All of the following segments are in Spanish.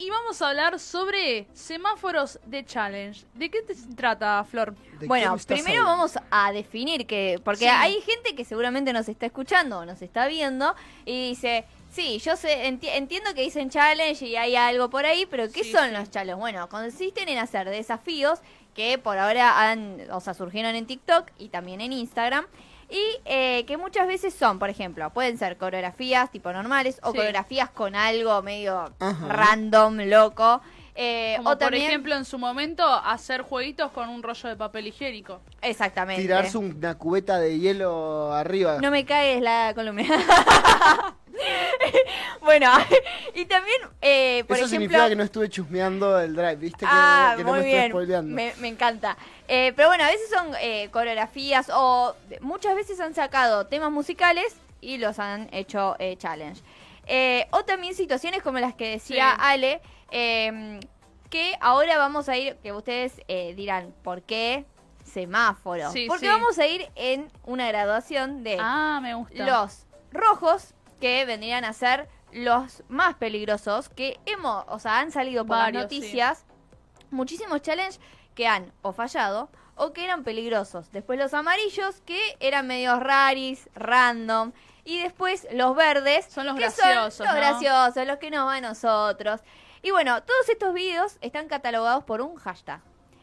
Y vamos a hablar sobre semáforos de challenge. ¿De qué te trata, Flor? ¿De Bueno, primero hablando? vamos a definir que, porque Sí. hay gente que seguramente nos está escuchando o nos está viendo y dice, sí, yo sé, enti- entiendo que dicen challenge y hay algo por ahí, pero ¿qué Sí, son sí. los challenges? Bueno, consisten en hacer desafíos que por ahora han, o sea, surgieron en TikTok y también en Instagram. Y eh, que muchas veces son, por ejemplo, pueden ser coreografías tipo normales o Sí. coreografías con algo medio Ajá. random, loco. Eh, Como o por también, ejemplo en su momento hacer jueguitos con un rollo de papel higiénico. exactamente. Tirarse una cubeta de hielo arriba. No me caes la columna. bueno, y también, eh, por Eso ejemplo... significa que no estuve chusmeando el drive, ¿viste? Que, Ah, que no muy me estoy bien. spoileando. Me, me encanta. Eh, pero bueno, a veces son eh, coreografías o muchas veces han sacado temas musicales y los han hecho eh, challenge. Eh, o también situaciones como las que decía Sí. Ale, eh, que ahora vamos a ir, que ustedes eh, dirán, ¿por qué semáforo? Sí, Porque sí. vamos a ir en una graduación de Ah, me gusta. los rojos que vendrían a ser los más peligrosos que hemos, o sea, han salido por Varios, las noticias muchísimos challenges que han o fallado o que eran peligrosos. Después los amarillos que eran medio raris, random y después los verdes Son los que graciosos, son los ¿no? graciosos, los que nos van a nosotros. Y bueno, todos estos videos están catalogados por un hashtag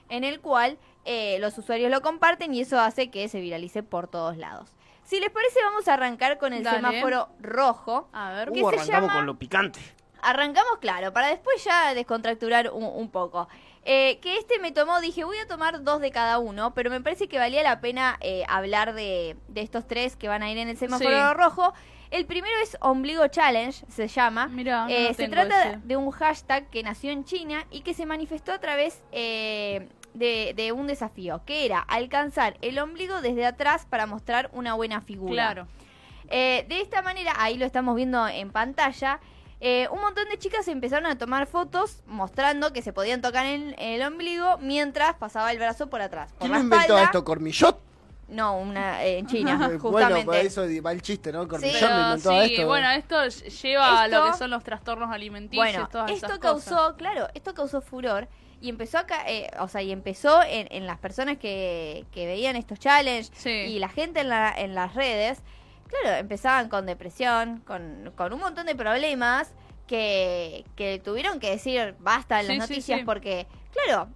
en el cual eh, los usuarios lo comparten y eso hace que se viralice por todos lados. Si les parece, vamos a arrancar con el Dale. semáforo rojo. A ver. ¿Qué Uh, se arrancamos llama? con lo picante. Arrancamos, claro, para después ya descontracturar un, un poco. Eh, que este me tomó, dije, voy a tomar dos de cada uno, pero me parece que valía la pena eh, hablar de, de estos tres que van a ir en el semáforo Sí. rojo. El primero es Ombligo Challenge, se llama. Mirá, no Eh, se trata ese. de un hashtag que nació en China y que se manifestó a través eh, de, de un desafío, que era alcanzar el ombligo desde atrás para mostrar una buena figura. Claro. Eh, de esta manera, ahí lo estamos viendo en pantalla, eh, un montón de chicas empezaron a tomar fotos mostrando que se podían tocar en, el ombligo mientras pasaba el brazo por atrás. Por ¿Quién la inventó espalda- esto? ¿Cormillot? No, una, eh, en China, justamente. bueno, para eso va el chiste, ¿no? Cormillot Sí. Pero sí, esto. bueno, esto lleva a lo que son los trastornos alimenticios, Bueno, todas esto esas causó, cosas. claro, esto causó furor y empezó acá, eh, o sea, y empezó en, en las personas que, que veían estos challenges Sí. y la gente en, la, en las redes, claro, empezaban con depresión, con, con un montón de problemas que, que tuvieron que decir basta en Sí, las sí, noticias sí. porque, claro,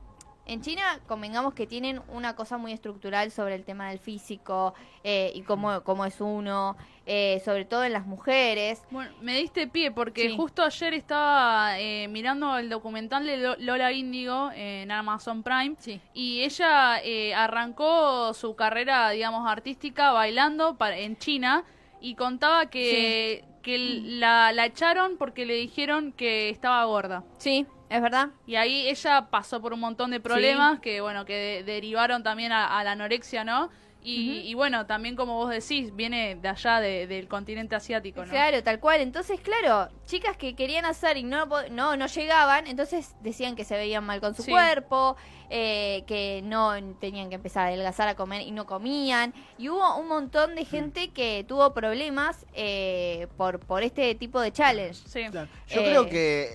en China convengamos que tienen una cosa muy estructural sobre el tema del físico eh, y cómo, cómo es uno, eh, sobre todo en las mujeres. Bueno, me diste pie porque Sí. justo ayer estaba eh, mirando el documental de Lo- Lola Índigo en Amazon Prime Sí. y ella eh, arrancó su carrera, digamos, artística bailando en China y contaba que, que la, la echaron porque le dijeron que estaba gorda. Sí, es verdad. Y ahí ella pasó por un montón de problemas que, bueno, que de- derivaron también a, a la anorexia, ¿no? Y, y bueno, también como vos decís, viene de allá, de- del continente asiático, ¿no? Claro, tal cual. Entonces, claro, chicas que querían hacer y no, no, no llegaban, entonces decían que se veían mal con su Sí. cuerpo, eh, que no tenían que empezar a adelgazar a comer y no comían. Y hubo un montón de gente que tuvo problemas eh, por, por este tipo de challenge. Sí. Claro. Yo Eh, creo que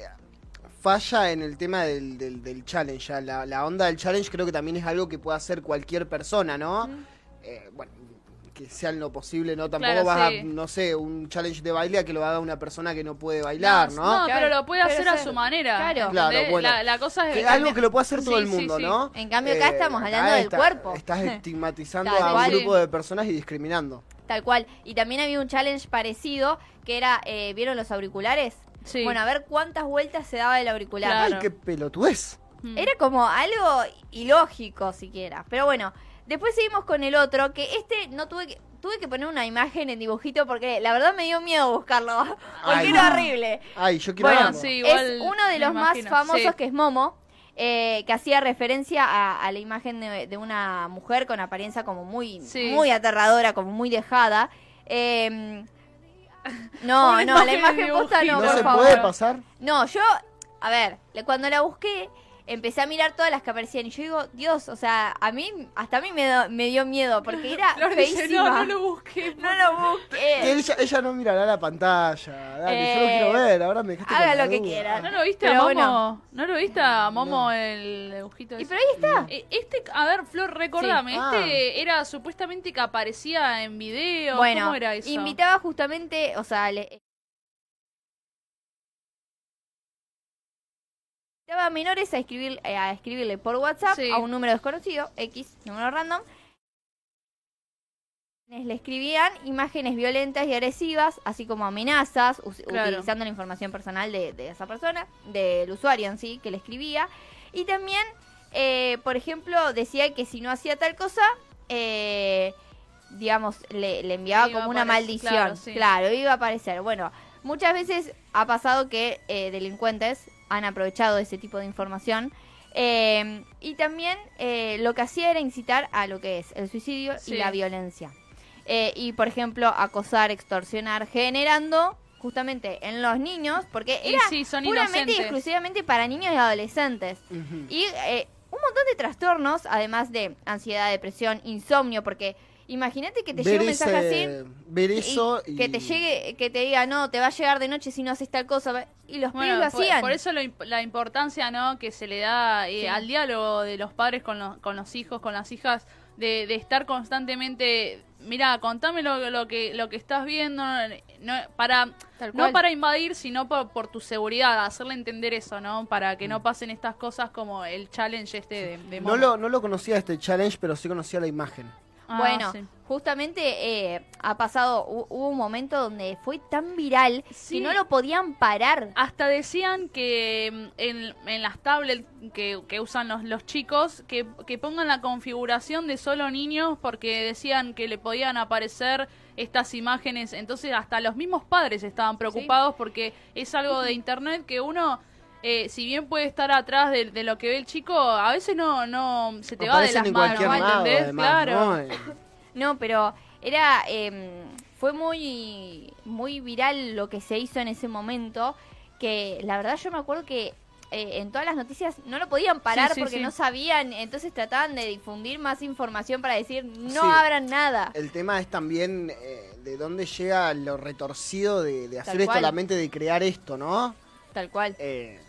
falla en el tema del, del, del challenge. ya. La, la onda del challenge creo que también es algo que puede hacer cualquier persona, ¿no? Eh, bueno, que sea en lo posible, ¿no? Tampoco Claro, vas sí. a, no sé, un challenge de baile a que lo haga una persona que no puede bailar, ¿no? No, Claro, pero lo puede hacer a su manera. claro. Claro, bueno. La, la cosa es Que es algo que lo puede hacer todo Sí, el mundo, sí. ¿no? En cambio, acá estamos hablando del está- cuerpo. Estás estigmatizando Tal a un grupo de personas y discriminando. Tal cual. Y también había un challenge parecido que era, eh, ¿vieron los auriculares? Sí. Bueno, a ver cuántas vueltas se daba el auricular. Claro. ¡Ay, qué pelotudez! Mm. Era como algo ilógico siquiera. Pero bueno, después seguimos con el otro, que este no tuve que... Tuve que poner una imagen en dibujito porque la verdad me dio miedo buscarlo. Porque Ay. era horrible. Ay, yo quiero Bueno, verlo. sí. igual es uno de los más famosos sí. que es Momo, eh, que hacía referencia a, a la imagen de, de una mujer con apariencia como muy, Sí. muy aterradora, como muy dejada. Eh, no, no, la imagen posta no. ¿No por se favor. puede pasar? No, yo, a ver, cuando la busqué, empecé a mirar todas las que aparecían y yo digo, Dios, o sea, a mí, hasta a mí me, do- me dio miedo porque era Flor dice, feísima. no, no lo busqué. No lo busqué. Ella, ella no mirará la pantalla. Dale, yo lo Eh, quiero ver. Ahora me dejaste haga con la lo que duda. quiera. ¿No lo viste Pero a Momo? bueno. ¿No lo viste a Momo el dibujito Y pero ahí está. Eh, Este, a ver, Flor, recordame, Sí. este era supuestamente que aparecía en video. Bueno, ¿Cómo era eso? invitaba justamente, o sea, le... Invitaba a menores a, escribir, eh, a escribirle por WhatsApp Sí. a un número desconocido, X, número random. Le escribían imágenes violentas y agresivas, así como amenazas, Claro. utilizando la información personal de, de esa persona, del usuario en sí, que le escribía. Y también, eh, por ejemplo, decía que si no hacía tal cosa, eh, digamos, le, le enviaba Iba como una maldición. claro, sí. Claro, iba a aparecer. Bueno, muchas veces ha pasado que eh, delincuentes han aprovechado ese tipo de información. eh, y también eh, lo que hacía era incitar a lo que es el suicidio Sí. y la violencia. Eh, y, por ejemplo, acosar, extorsionar, generando justamente en los niños, porque era sí, son puramente y exclusivamente para niños y adolescentes. Ujú. Y eh, un montón de trastornos, además de ansiedad, depresión, insomnio, porque imagínate que te ver, llegue un mensaje ese- así. ver eso y, que te llegue, que te diga, no, te va a llegar de noche si no haces tal cosa. Y los Bueno, pibes lo por, hacían. por eso lo la importancia ¿no? que se le da eh, Sí. al diálogo de los padres con, los con los hijos, con las hijas, de, de estar constantemente, mira, contame lo, lo que lo que estás viendo, no, para no para invadir, sino por, por tu seguridad, hacerle entender eso, ¿no? Para que no pasen estas cosas como el challenge este de, de no lo, no lo conocía este challenge, pero sí conocía la imagen. Ah, bueno, sí. justamente eh, ha pasado, hu- hubo un momento donde fue tan viral Sí. que no lo podían parar. Hasta decían que mm, en, en las tablets que, que usan los, los chicos, que, que pongan la configuración de solo niños porque decían que le podían aparecer estas imágenes. Entonces hasta los mismos padres estaban preocupados porque es algo de internet que uno... eh, si bien puede estar atrás de, de lo que ve el chico, a veces no, no se te va de las en manos, cualquier lado, ¿entendés? además, claro. ¿no? Eh, No, pero era em, fue muy muy viral lo que se hizo en ese momento que la verdad yo me acuerdo que eh, en todas las noticias no lo podían parar Sí, sí, porque sí. no sabían, entonces trataban de difundir más información para decir no Sí. abran nada. El tema es también eh, de dónde llega lo retorcido de, de hacer esto, la mente de crear esto, ¿no? Tal cual. Eh,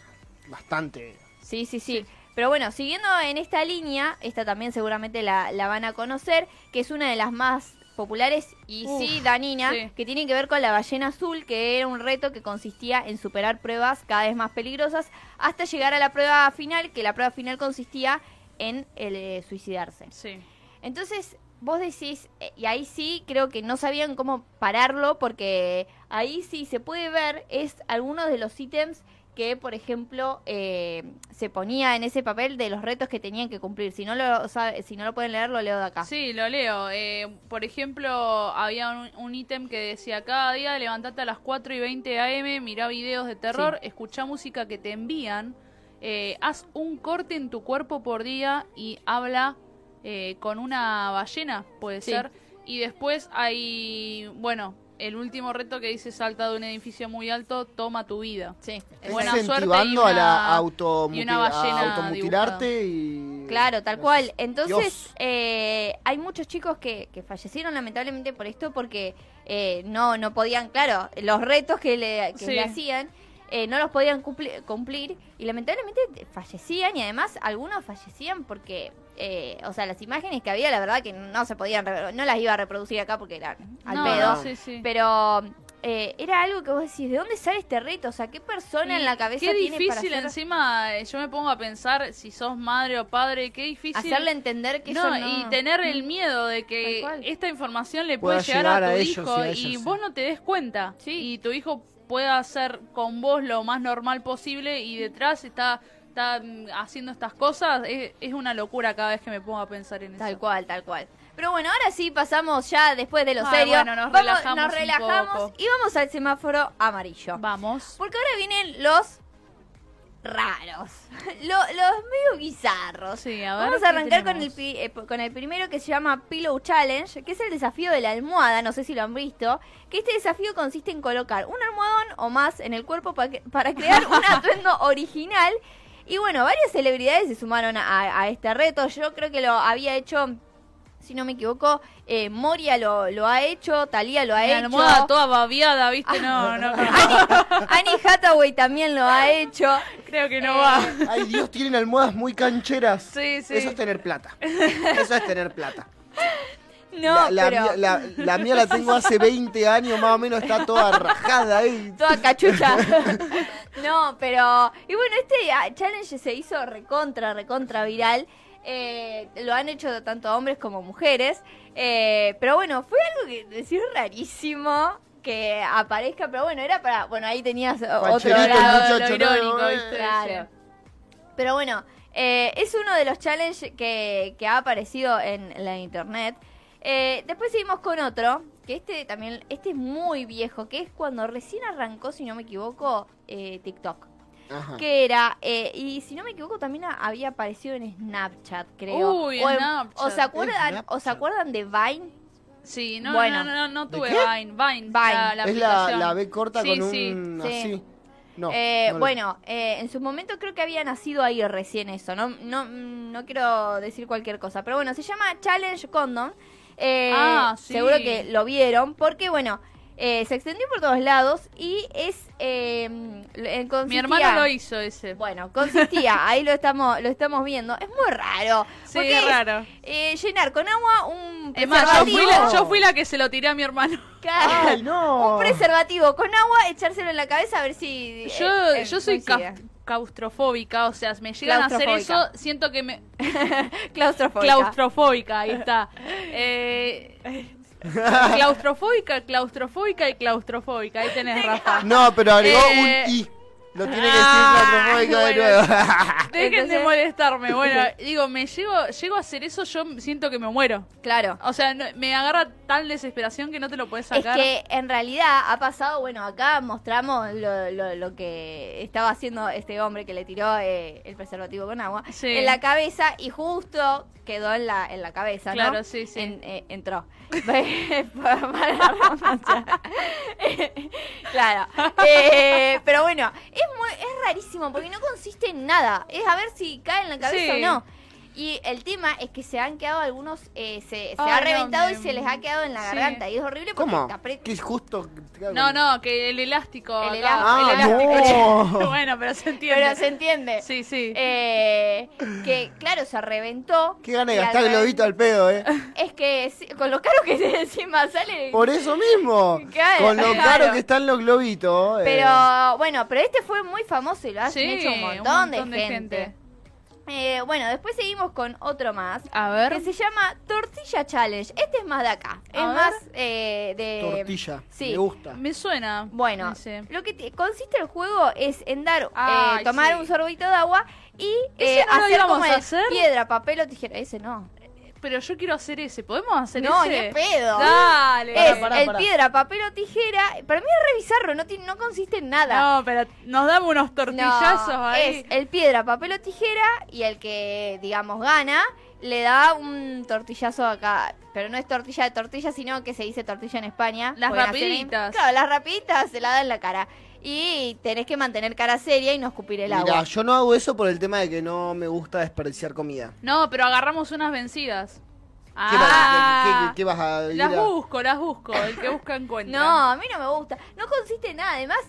bastante. Sí, sí, sí. Pero bueno, siguiendo en esta línea, esta también seguramente la, la van a conocer, que es una de las más populares y Uf, sí, Danina, sí. que tiene que ver con la ballena azul, que era un reto que consistía en superar pruebas cada vez más peligrosas hasta llegar a la prueba final, que la prueba final consistía en el, eh, suicidarse. Sí. Entonces, vos decís, eh, y ahí sí creo que no sabían cómo pararlo, porque ahí sí se puede ver, es algunos de los ítems que, por ejemplo, eh, se ponía en ese papel de los retos que tenían que cumplir. Si no lo sabe, si no lo pueden leer, lo leo de acá. Sí, lo leo. Eh, por ejemplo, había un- ítem que decía, cada día levantate a las 4 y 20 am, mirá videos de terror, escuchá música que te envían, eh, haz un corte en tu cuerpo por día y habla eh, con una ballena, puede Sí. ser. Y después hay, bueno, el último reto que dice salta de un edificio muy alto, toma tu vida. Sí. Es Buena suerte y a la una- y una ballena automutilarte y... Claro, tal cual. Entonces, eh, hay muchos chicos que, que fallecieron lamentablemente por esto porque eh, no, no podían, claro, los retos que le, que Sí. le hacían eh, no los podían cumpli- cumplir y lamentablemente fallecían y además algunos fallecían porque, eh, o sea, las imágenes que había, la verdad que no se podían, no las iba a reproducir acá porque eran al No, pedo. no, sí, sí. Pero eh, era algo que vos decís, ¿de dónde sale este reto? O sea, ¿qué persona Y en la cabeza Qué tiene para difícil hacer- encima, eh, yo me pongo a pensar si sos madre o padre, qué difícil. hacerle entender que no, eso no... y tener el miedo de que esta información le Pueda puede llegar llegar a tu a ellos hijo y a y ellas, vos no te des cuenta. Sí. Y tu hijo pueda hacer con vos lo más normal posible y detrás está, está mm, haciendo estas cosas. Es, es una locura cada vez que me pongo a pensar en Tal eso. cual, tal cual. Pero bueno, ahora sí pasamos ya después de lo Ay, serio. bueno, nos Vamos- relajamos nos relajamos y vamos al semáforo amarillo. Vamos. Porque ahora vienen los raros, Lo- los medio bizarros. Sí, a ver, Vamos ¿qué a arrancar con el, pi- eh, con el primero que se llama Pillow Challenge, que es el desafío de la almohada, no sé si lo han visto, que este desafío consiste en colocar un almohadón o más en el cuerpo pa que- para crear un atuendo original Y bueno, varias celebridades se sumaron a, a este reto. Yo creo que lo había hecho, si no me equivoco, eh, Moria lo, lo ha hecho, Talía lo ha La hecho. almohada toda babiada, ¿viste? No, no, Annie Hathaway también lo ha hecho. creo que no Eh, va. Ay, Dios, tienen almohadas muy cancheras. Sí, sí. Eso es tener plata. Eso es tener plata. No, la, la pero mía, la, la mía la tengo hace 20 años, más o menos, está toda rajada ahí. toda cachucha. no, pero... Y bueno, este ah, challenge se hizo recontra, recontra viral. Eh, lo han hecho tanto hombres como mujeres. Eh, pero bueno, fue algo que decir rarísimo que aparezca, pero bueno, era para... Bueno, ahí tenías otro Pancherito, lado. lo irónico. ¿viste? Claro. Pero bueno, eh, es uno de los challenges que, que ha aparecido en la internet. Eh, después seguimos con otro, que este también, este es muy viejo, que es cuando recién arrancó, si no me equivoco, eh, TikTok. Ajá. Que era, eh, y si no me equivoco, también había aparecido en Snapchat, creo. Uy, o, en Snapchat. ¿o se acuerdan, Snapchat. ¿O se acuerdan de Vine? Sí, no, Bueno. no, no, no, ¿De tuve qué? Vine. Vine. Vine. La, la es la, la B corta Sí, con sí. un Sí. así. No, Eh, no bueno, eh, en su momento creo que había nacido ahí recién eso, no, no, no quiero decir cualquier cosa, pero bueno, se llama Challenge Condom. Eh, Ah, sí. Seguro que lo vieron, porque bueno, eh, se extendió por todos lados y es... Eh, consistía- Mi hermano lo hizo ese. Bueno, consistía, ahí lo estamos, lo estamos viendo, es muy raro. sí, porque es raro. eh, llenar con agua un Es más, yo fui, preservativo. la, yo fui la que se lo tiré a mi hermano. Claro. ¡Ay, no! Un preservativo con agua, echárselo en la cabeza a ver si. Yo, eh, eh, yo soy claustrofóbica, o sea, me llegan a hacer eso, siento que me... Claustrofóbica. Claustrofóbica, ahí está. Eh, claustrofóbica, claustrofóbica y claustrofóbica, ahí tenés, Rafa. No, pero agregó Eh, un I. Lo tiene que Ah, decir claustrofóbico de bueno. nuevo. Dejen de molestarme. Bueno, digo, me llego, llego a hacer eso, yo siento que me muero. Claro. O sea, no- me agarra tal desesperación que no te lo puedes Es sacar. que en realidad ha pasado, bueno, acá mostramos lo, lo- lo que estaba haciendo este hombre que le tiró eh, el preservativo con agua Sí. en la cabeza y justo quedó en la, en la cabeza, ¿no? Claro, sí, sí. En- eh, entró. Claro. Eh, pero bueno, es, muy, es rarísimo porque no consiste en nada. Es a ver si cae en la cabeza Sí. o no. Y el tema es que se han quedado algunos, eh, se, se ha no, reventado y se les ha quedado en la sí. garganta. Y es horrible porque ¿Cómo? Que es justo. No, no, que el elástico. El Ah, el elástico. no. bueno, pero se entiende. Pero se entiende. Sí, sí. Eh, que claro, se reventó. Qué gana de gastar globito al pedo, ¿eh? Es que sí, con lo caro que se encima sale. Por eso mismo. Claro, Con lo claro. caro que están los globitos. eh. Pero bueno, pero este fue muy famoso y lo han Sí, hecho un montón, de, gente. Eh, bueno, después seguimos con otro más. A ver. Que se llama Tortilla Challenge. Este es más de acá. Es ver. más eh, de. Tortilla. Sí. Me gusta. Me suena. Bueno, ese. lo que te- consiste el juego es en dar, eh, tomar sí. un sorbito de agua y ¿Ese eh, no lo hacer íbamos como a hacer? piedra, papel o tijera. Ese no. Pero yo quiero hacer ese. ¿Podemos hacer no, ese? ni en pedo. Dale. Es pará, el pará. piedra, papel o tijera. Para mí es revisarlo, no, tiene- no consiste en nada. No, pero nos damos unos tortillazos No, ahí. Es el piedra, papel o tijera y el que, digamos, gana le da un tortillazo acá. Pero no es tortilla de tortilla, sino que se dice tortilla en España. Las rapiditas. Claro, las rapiditas se la dan en la cara. Y tenés que mantener cara seria y no escupir el Mirá, agua. yo no hago eso por el tema de que no me gusta desperdiciar comida. No, pero agarramos unas vencidas. ¿Qué, Ah, vas, qué- qué vas a ir las a- busco, las busco. El que busca encuentra. No, a mí no me gusta. No consiste en nada, además.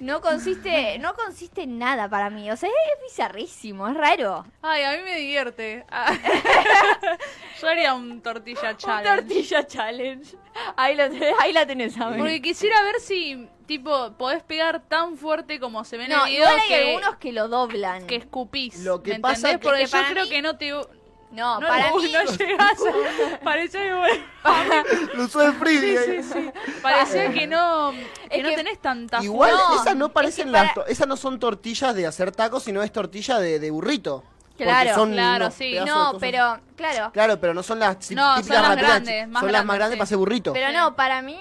No consiste, no consiste en nada para mí. O sea, es bizarrísimo, es raro. Ay, a mí me divierte. Ah. Yo haría un tortilla Un challenge. tortilla challenge. Ahí, lo tenés- ahí la tenés, a ver. Porque quisiera ver si, tipo, podés pegar tan fuerte como se ve en No, el video igual hay que, algunos que lo doblan. que escupís. Lo que ¿me pasa entendés? es que- Porque que yo creo mí- que no te... No, No, para no, mí. no llegás a... Parecía que... Lo usó de sí, sí, sí. Parecía que no... Que Es no que- tenés tanta Igual No, esas no es parecen que las para- esas no son tortillas de hacer tacos, sino es tortilla de, de burrito. Claro, son claro, sí. No, pero, claro. Claro, pero no son las tí- No, son típicas las grandes, más son las más grandes, sí. para hacer burrito. Pero no, para mí.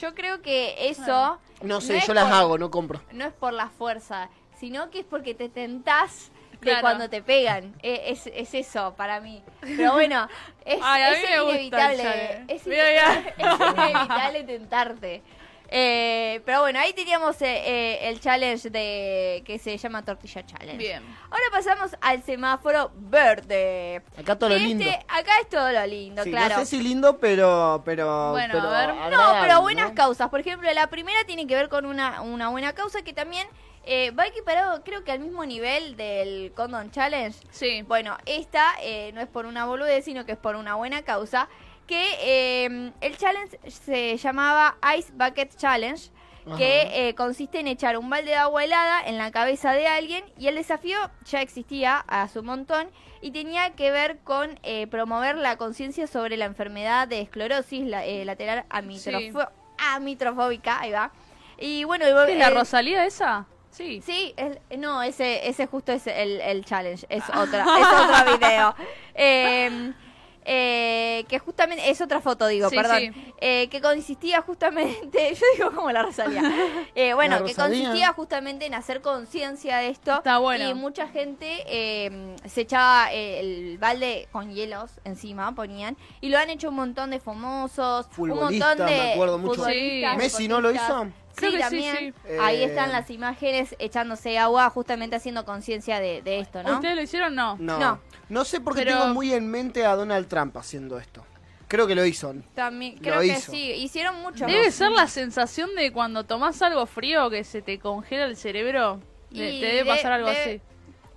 Yo creo que eso. no sé, yo las por- hago, no compro. No es por la fuerza, sino que es porque te tentás de Claro. cuando te pegan. E- Es, es eso para mí. Pero bueno, es, Ay, es inevitable. Mira, es inevitable tentarte. Eh, pero bueno, ahí teníamos eh, eh, el challenge de que se llama Tortilla Challenge. Bien. Ahora pasamos al semáforo verde. Acá todo lo Este, lindo. Acá es todo lo lindo, Sí, claro. No sé si lindo, pero. pero Bueno, pero a ver. No, agradable, pero buenas ¿no? causas. Por ejemplo, la primera tiene que ver con una, una buena causa que también eh, va equiparado, creo que al mismo nivel del Condom Challenge. Sí. Bueno, esta eh, no es por una boludez, sino que es por una buena causa. Que eh, el challenge se llamaba Ice Bucket Challenge, que eh, consiste en echar un balde de agua helada en la cabeza de alguien. Y el desafío ya existía a su montón y tenía que ver con eh, promover la conciencia sobre la enfermedad de esclerosis la- eh, lateral amitrofo- amitrofóbica. Ahí va. Y bueno, el- ¿Qué es la Rosalía esa? Sí. Sí, es- no, ese, ese justo es el, el challenge, es otra, es otro video. Eh, que justamente, es otra foto, digo, Sí, perdón. sí. Eh, que consistía justamente, yo digo como la Rosalía. Eh, bueno, La que Rosalía. consistía justamente en hacer conciencia de esto. Está bueno. Y mucha gente eh, se echaba eh, el balde con hielos encima, ponían. Y lo han hecho un montón de famosos, un montón de me acuerdo mucho. Sí. ¿Messi no lo hizo? Creo sí, que sí, también. sí. Ahí Eh, están las imágenes echándose agua, justamente haciendo conciencia de, de esto, ¿no? ¿Ustedes lo hicieron? No. No. No. No. sé por qué Pero- tengo muy en mente a Donald Trump haciendo esto. Creo que lo hizo. También, Lo creo que hizo. sí. Hicieron mucho. Debe ser la sensación de cuando tomás algo frío que se te congela el cerebro. De- Y te debe de- pasar algo de- así.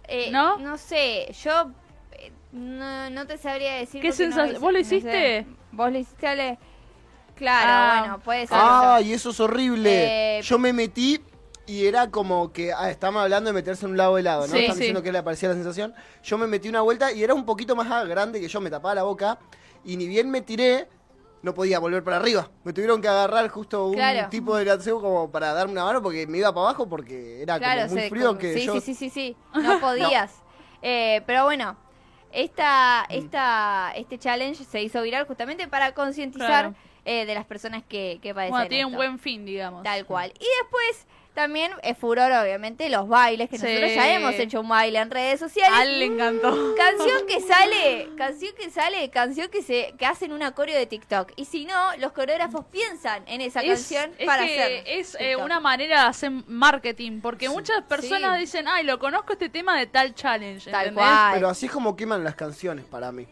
Eh, ¿No? No sé, yo eh, no, no te sabría decir. ¿Qué porque no sensa- hice- vos lo no sé. hiciste? ¿Vos lo hiciste, Ale? Claro, Ah. bueno, puede ser. Ay, eso es horrible. Eh, Yo me metí y era como que. Ah, estamos hablando de meterse en un lado helado, ¿no? Sí, Están sí. diciendo que le parecía la sensación. Yo me metí una vuelta y era un poquito más grande que yo, me tapaba la boca. Y ni bien me tiré, no podía volver para arriba. Me tuvieron que agarrar justo un Claro. tipo de gateo como para darme una mano porque me iba para abajo porque era Claro, como muy frío como- que sí, yo. sí, sí, sí, sí, no podías. Eh, pero bueno, esta, Mm. esta, este challenge se hizo viral justamente para concientizar Claro. eh, de las personas que, que padecen Bueno, tiene un buen fin, digamos. Tal cual. Y después también es furor, obviamente, los bailes, que Sí. nosotros ya hemos hecho un baile en redes sociales. A él le encantó. Canción que sale, canción que sale, canción que se que hacen un coreo de TikTok. Y si no, los coreógrafos piensan en esa Es, canción es para que hacer. es eh, una manera de hacer marketing, porque muchas personas Sí. dicen, ay, lo conozco este tema de tal challenge. Tal ¿entendés? cual. Pero así es como queman las canciones para mí.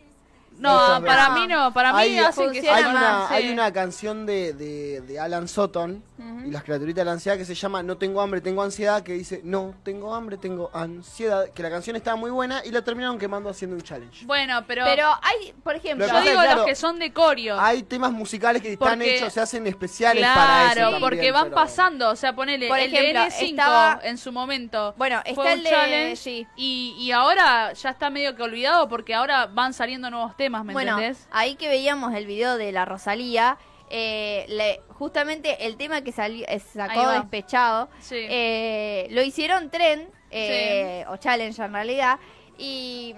No, para mí no, para mí Hay- hacen que hay sea una, más, hay sí. una canción de, de, de Alan Sutton y las criaturitas de la ansiedad que se llama No tengo hambre, tengo ansiedad, que dice No tengo hambre, tengo ansiedad. Que la canción estaba muy buena y la terminaron quemando haciendo un challenge. Bueno, pero, Pero hay, por ejemplo, Lo yo digo los claro, que son de coreo. Hay temas musicales que están Porque- hechos, se hacen especiales para eso. Claro, porque van pero- pasando, o sea, ponele Por el ejemplo, de N5 estaba- en su momento. Bueno, fue está un el de- challenge sí. y, y ahora ya está medio que olvidado porque ahora van saliendo nuevos temas, ¿me bueno, entendés? ahí que veíamos el video de la Rosalía, eh, le- justamente el tema que salió, eh, sacó despechado, Sí. eh, lo hicieron tren, eh, o challenge en realidad, y,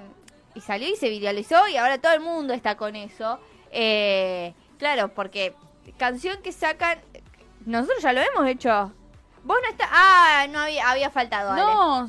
y salió y se viralizó y ahora todo el mundo está con eso. Eh, claro, porque canción que sacan, nosotros ya lo hemos hecho. Vos no está, ah, no había, había faltado. Ale. no,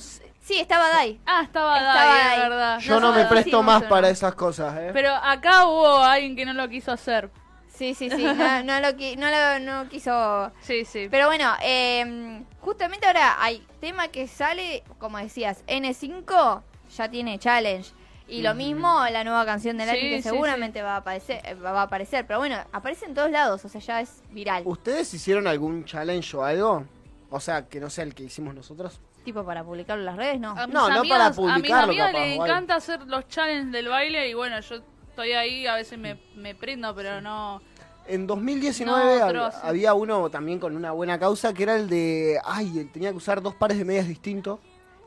Sí, estaba Dai. ah, estaba, Estaba Dai, es verdad. Yo no me presto hicimos más uno. para esas cosas, ¿eh? Pero acá hubo alguien que no lo quiso hacer. Sí, sí, sí, no, no lo, qui- no lo no quiso Sí, sí. Pero bueno, eh, justamente ahora hay tema que sale, como decías, N5 ya tiene challenge. Y lo mismo la nueva canción de Lali Sí, que sí, seguramente va a aparecer, eh, va a aparecer, pero bueno, aparece en todos lados, o sea, ya es viral. ¿Ustedes hicieron algún challenge o algo? O sea, que no sea el que hicimos nosotros. Tipo para publicarlo en las redes, ¿no. A mis No, no amigas- para A mis publicarlo, amigas capaz, les encanta hacer los challenges del baile y bueno, yo estoy ahí, a veces me, me prendo, pero no... En 2019 No, hab- otro, sí. había uno también con una buena causa que era el de. Ay, él tenía que usar dos pares de medias distintos.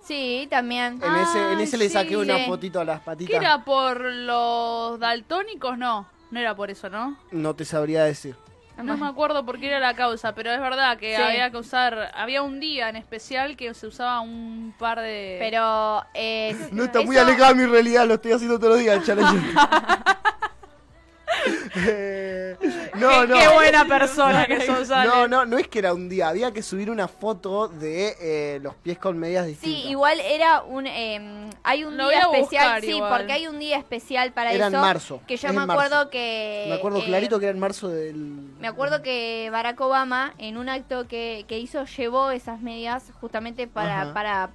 Sí, también. En ese, en ese le saqué una Sí. fotito a las ¿Qué patitas. era por los daltónicos? No, no era por eso, ¿no? No te sabría decir. No me acuerdo por qué era la causa, pero es verdad que Sí. había que usar, había un día en especial que se usaba un par de... Pero eh, No está muy alejada de mi realidad, lo estoy haciendo todos los días el challenge. Eh, no, qué, no. qué buena persona que sos, Ale. No, no, no es que era un día, había que subir una foto de eh, los pies con medias Sí, distintas. igual era un... eh, Hay un Lo voy día buscar especial, sí, igual. porque hay un día especial para Era en eso. marzo, Que yo es me en acuerdo marzo. que. Me acuerdo eh, clarito que era en marzo del... Me acuerdo que Barack Obama, en un acto que, que hizo, llevó esas medias justamente para, Ajá. para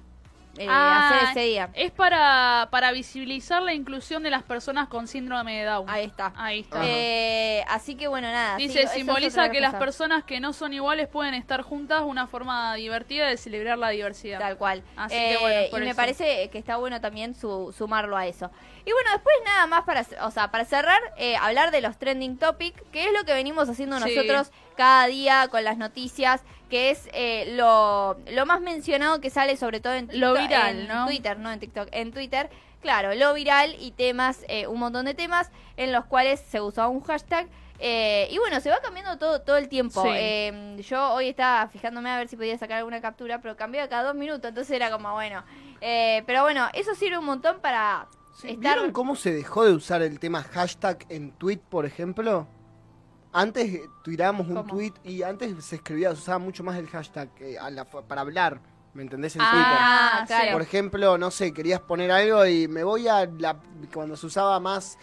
eh, Ah, hacer ese día. Es para, para visibilizar la inclusión de las personas con síndrome de Down. Ahí está. Ahí está. Eh, así que bueno, nada. Dice, simboliza que las personas que no son iguales pueden estar juntas, una forma divertida de celebrar la diversidad. Tal cual. Así Eh, que bueno, y por me parece que está bueno también su- sumarlo a eso. Y bueno, después nada más para, o sea, para cerrar, eh, hablar de los trending topics, que es lo que venimos haciendo Sí. nosotros cada día con las noticias, que es eh, lo, lo más mencionado que sale sobre todo en, Lo TikTok- viral, en ¿no? Twitter, no en TikTok, en Twitter. Claro, lo viral y temas, eh, un montón de temas en los cuales se usaba un hashtag. eh, y bueno, se va cambiando todo, todo el tiempo. Sí. Eh, yo hoy estaba fijándome a ver si podía sacar alguna captura, pero cambió cada dos minutos, entonces era como, bueno. Eh, pero bueno, eso sirve un montón para Sí, estar... ¿Vieron cómo se dejó de usar el tema hashtag en tweet, por ejemplo? Antes eh, tirábamos un ¿Cómo? tweet y antes se escribía, se usaba mucho más el hashtag eh, a la- para hablar, ¿me entendés? En Ah, Twitter. claro. Por ejemplo, no sé, querías poner algo y me voy a la cuando se usaba más,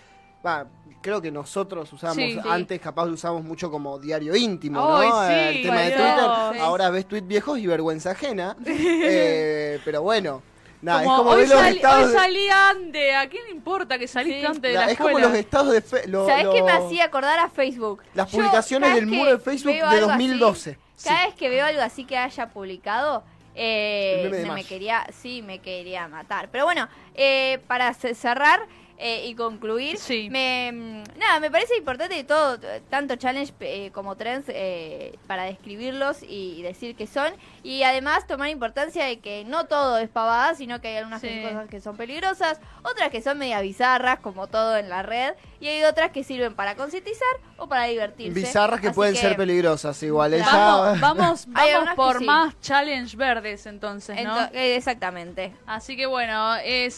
va, creo que nosotros usábamos Sí, sí. antes, capaz lo usábamos mucho como diario íntimo, Ay, ¿no? sí, el tema de Twitter. Ahora ves tweets viejos y vergüenza ajena. Eh, pero bueno, nada, Como, es como hoy, ver los sali- estados hoy salí antes, ¿a quién le importa que saliste Sí. antes de la- la es como los estados de fe- lo- ¿Sabés qué me lo- hacía acordar a Facebook? Las Yo, publicaciones del muro de Facebook de algo así, 2012. cada Sí. vez que veo algo así que haya publicado, eh, me quería, sí, me quería matar. Pero bueno, eh, para ce- cerrar eh, y concluir, Sí. me, mm, nada, me parece importante todo, tanto challenge eh, como trends, eh, para describirlos y, y decir qué son. Y además tomar importancia de que no todo es pavada, sino que hay algunas Sí. cosas que son peligrosas, otras que son media bizarras, como todo en la red, y hay otras que sirven para concientizar o para divertirse. Bizarras que Así pueden ser peligrosas igual. Vamos, vamos, vamos por sí. más challenge verdes entonces, ¿no? Ento- eh, exactamente. Así que bueno, eh, cerramos